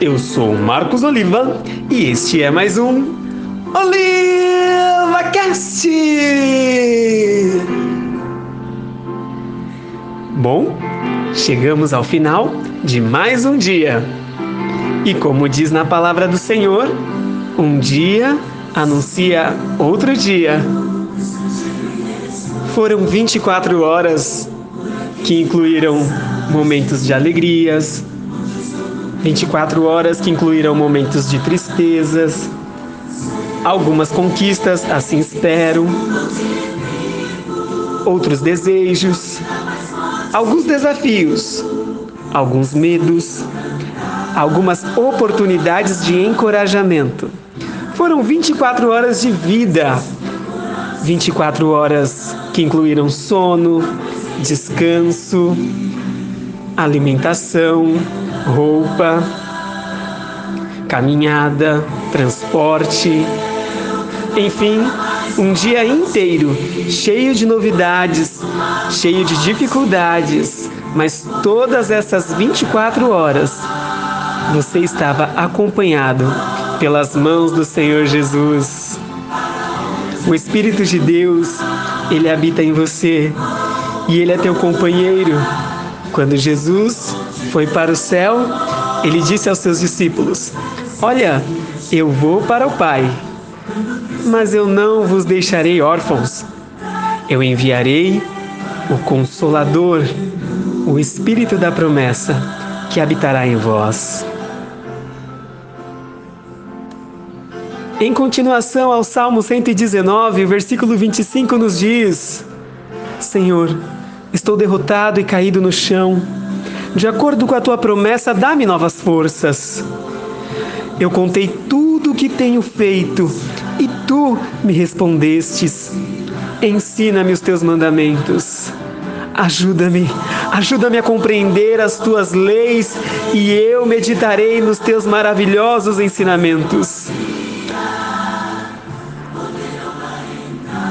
Eu sou Marcos Oliva e este é mais um Oliva Cast. Bom, chegamos ao final de mais um dia. E como diz na palavra do Senhor, um dia anuncia outro dia. Foram 24 horas que incluíram momentos de alegrias, 24 horas que incluíram momentos de tristezas, algumas conquistas, assim espero, outros desejos, alguns desafios, alguns medos, algumas oportunidades de encorajamento. Foram 24 horas de vida, 24 horas que incluíram sono, descanso, alimentação, roupa, caminhada, transporte, enfim, um dia inteiro cheio de novidades, cheio de dificuldades, mas todas essas 24 horas você estava acompanhado pelas mãos do Senhor Jesus. O Espírito de Deus, ele habita em você e ele é teu companheiro. Quando Jesus foi para o céu, ele disse aos seus discípulos: Olha, eu vou para o Pai, mas eu não vos deixarei órfãos. Eu enviarei o Consolador, o Espírito da promessa, que habitará em vós. Em continuação ao Salmo 119, versículo 25 nos diz: Senhor, estou derrotado e caído no chão. De acordo com a tua promessa, dá-me novas forças. Eu contei tudo o que tenho feito e tu me respondestes. Ensina-me os teus mandamentos. Ajuda-me, ajuda-me a compreender as tuas leis e eu meditarei nos teus maravilhosos ensinamentos.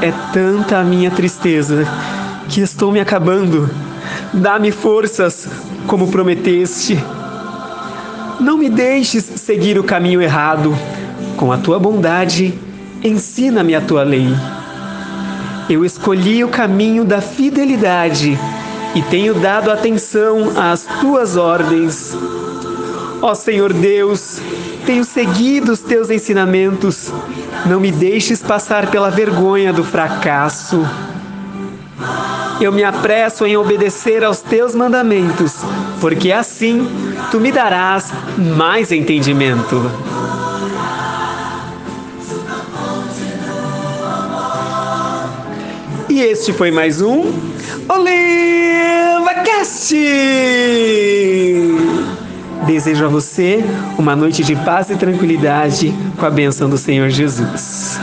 É tanta a minha tristeza que estou me acabando. Dá-me forças, como prometeste. Não me deixes seguir o caminho errado. Com a tua bondade, ensina-me a tua lei. Eu escolhi o caminho da fidelidade e tenho dado atenção às tuas ordens. Ó Senhor Deus, tenho seguido os teus ensinamentos. Não me deixes passar pela vergonha do fracasso. Eu me apresso em obedecer aos teus mandamentos, porque assim tu me darás mais entendimento. E este foi mais um OlivaCast! Desejo a você uma noite de paz e tranquilidade com a bênção do Senhor Jesus.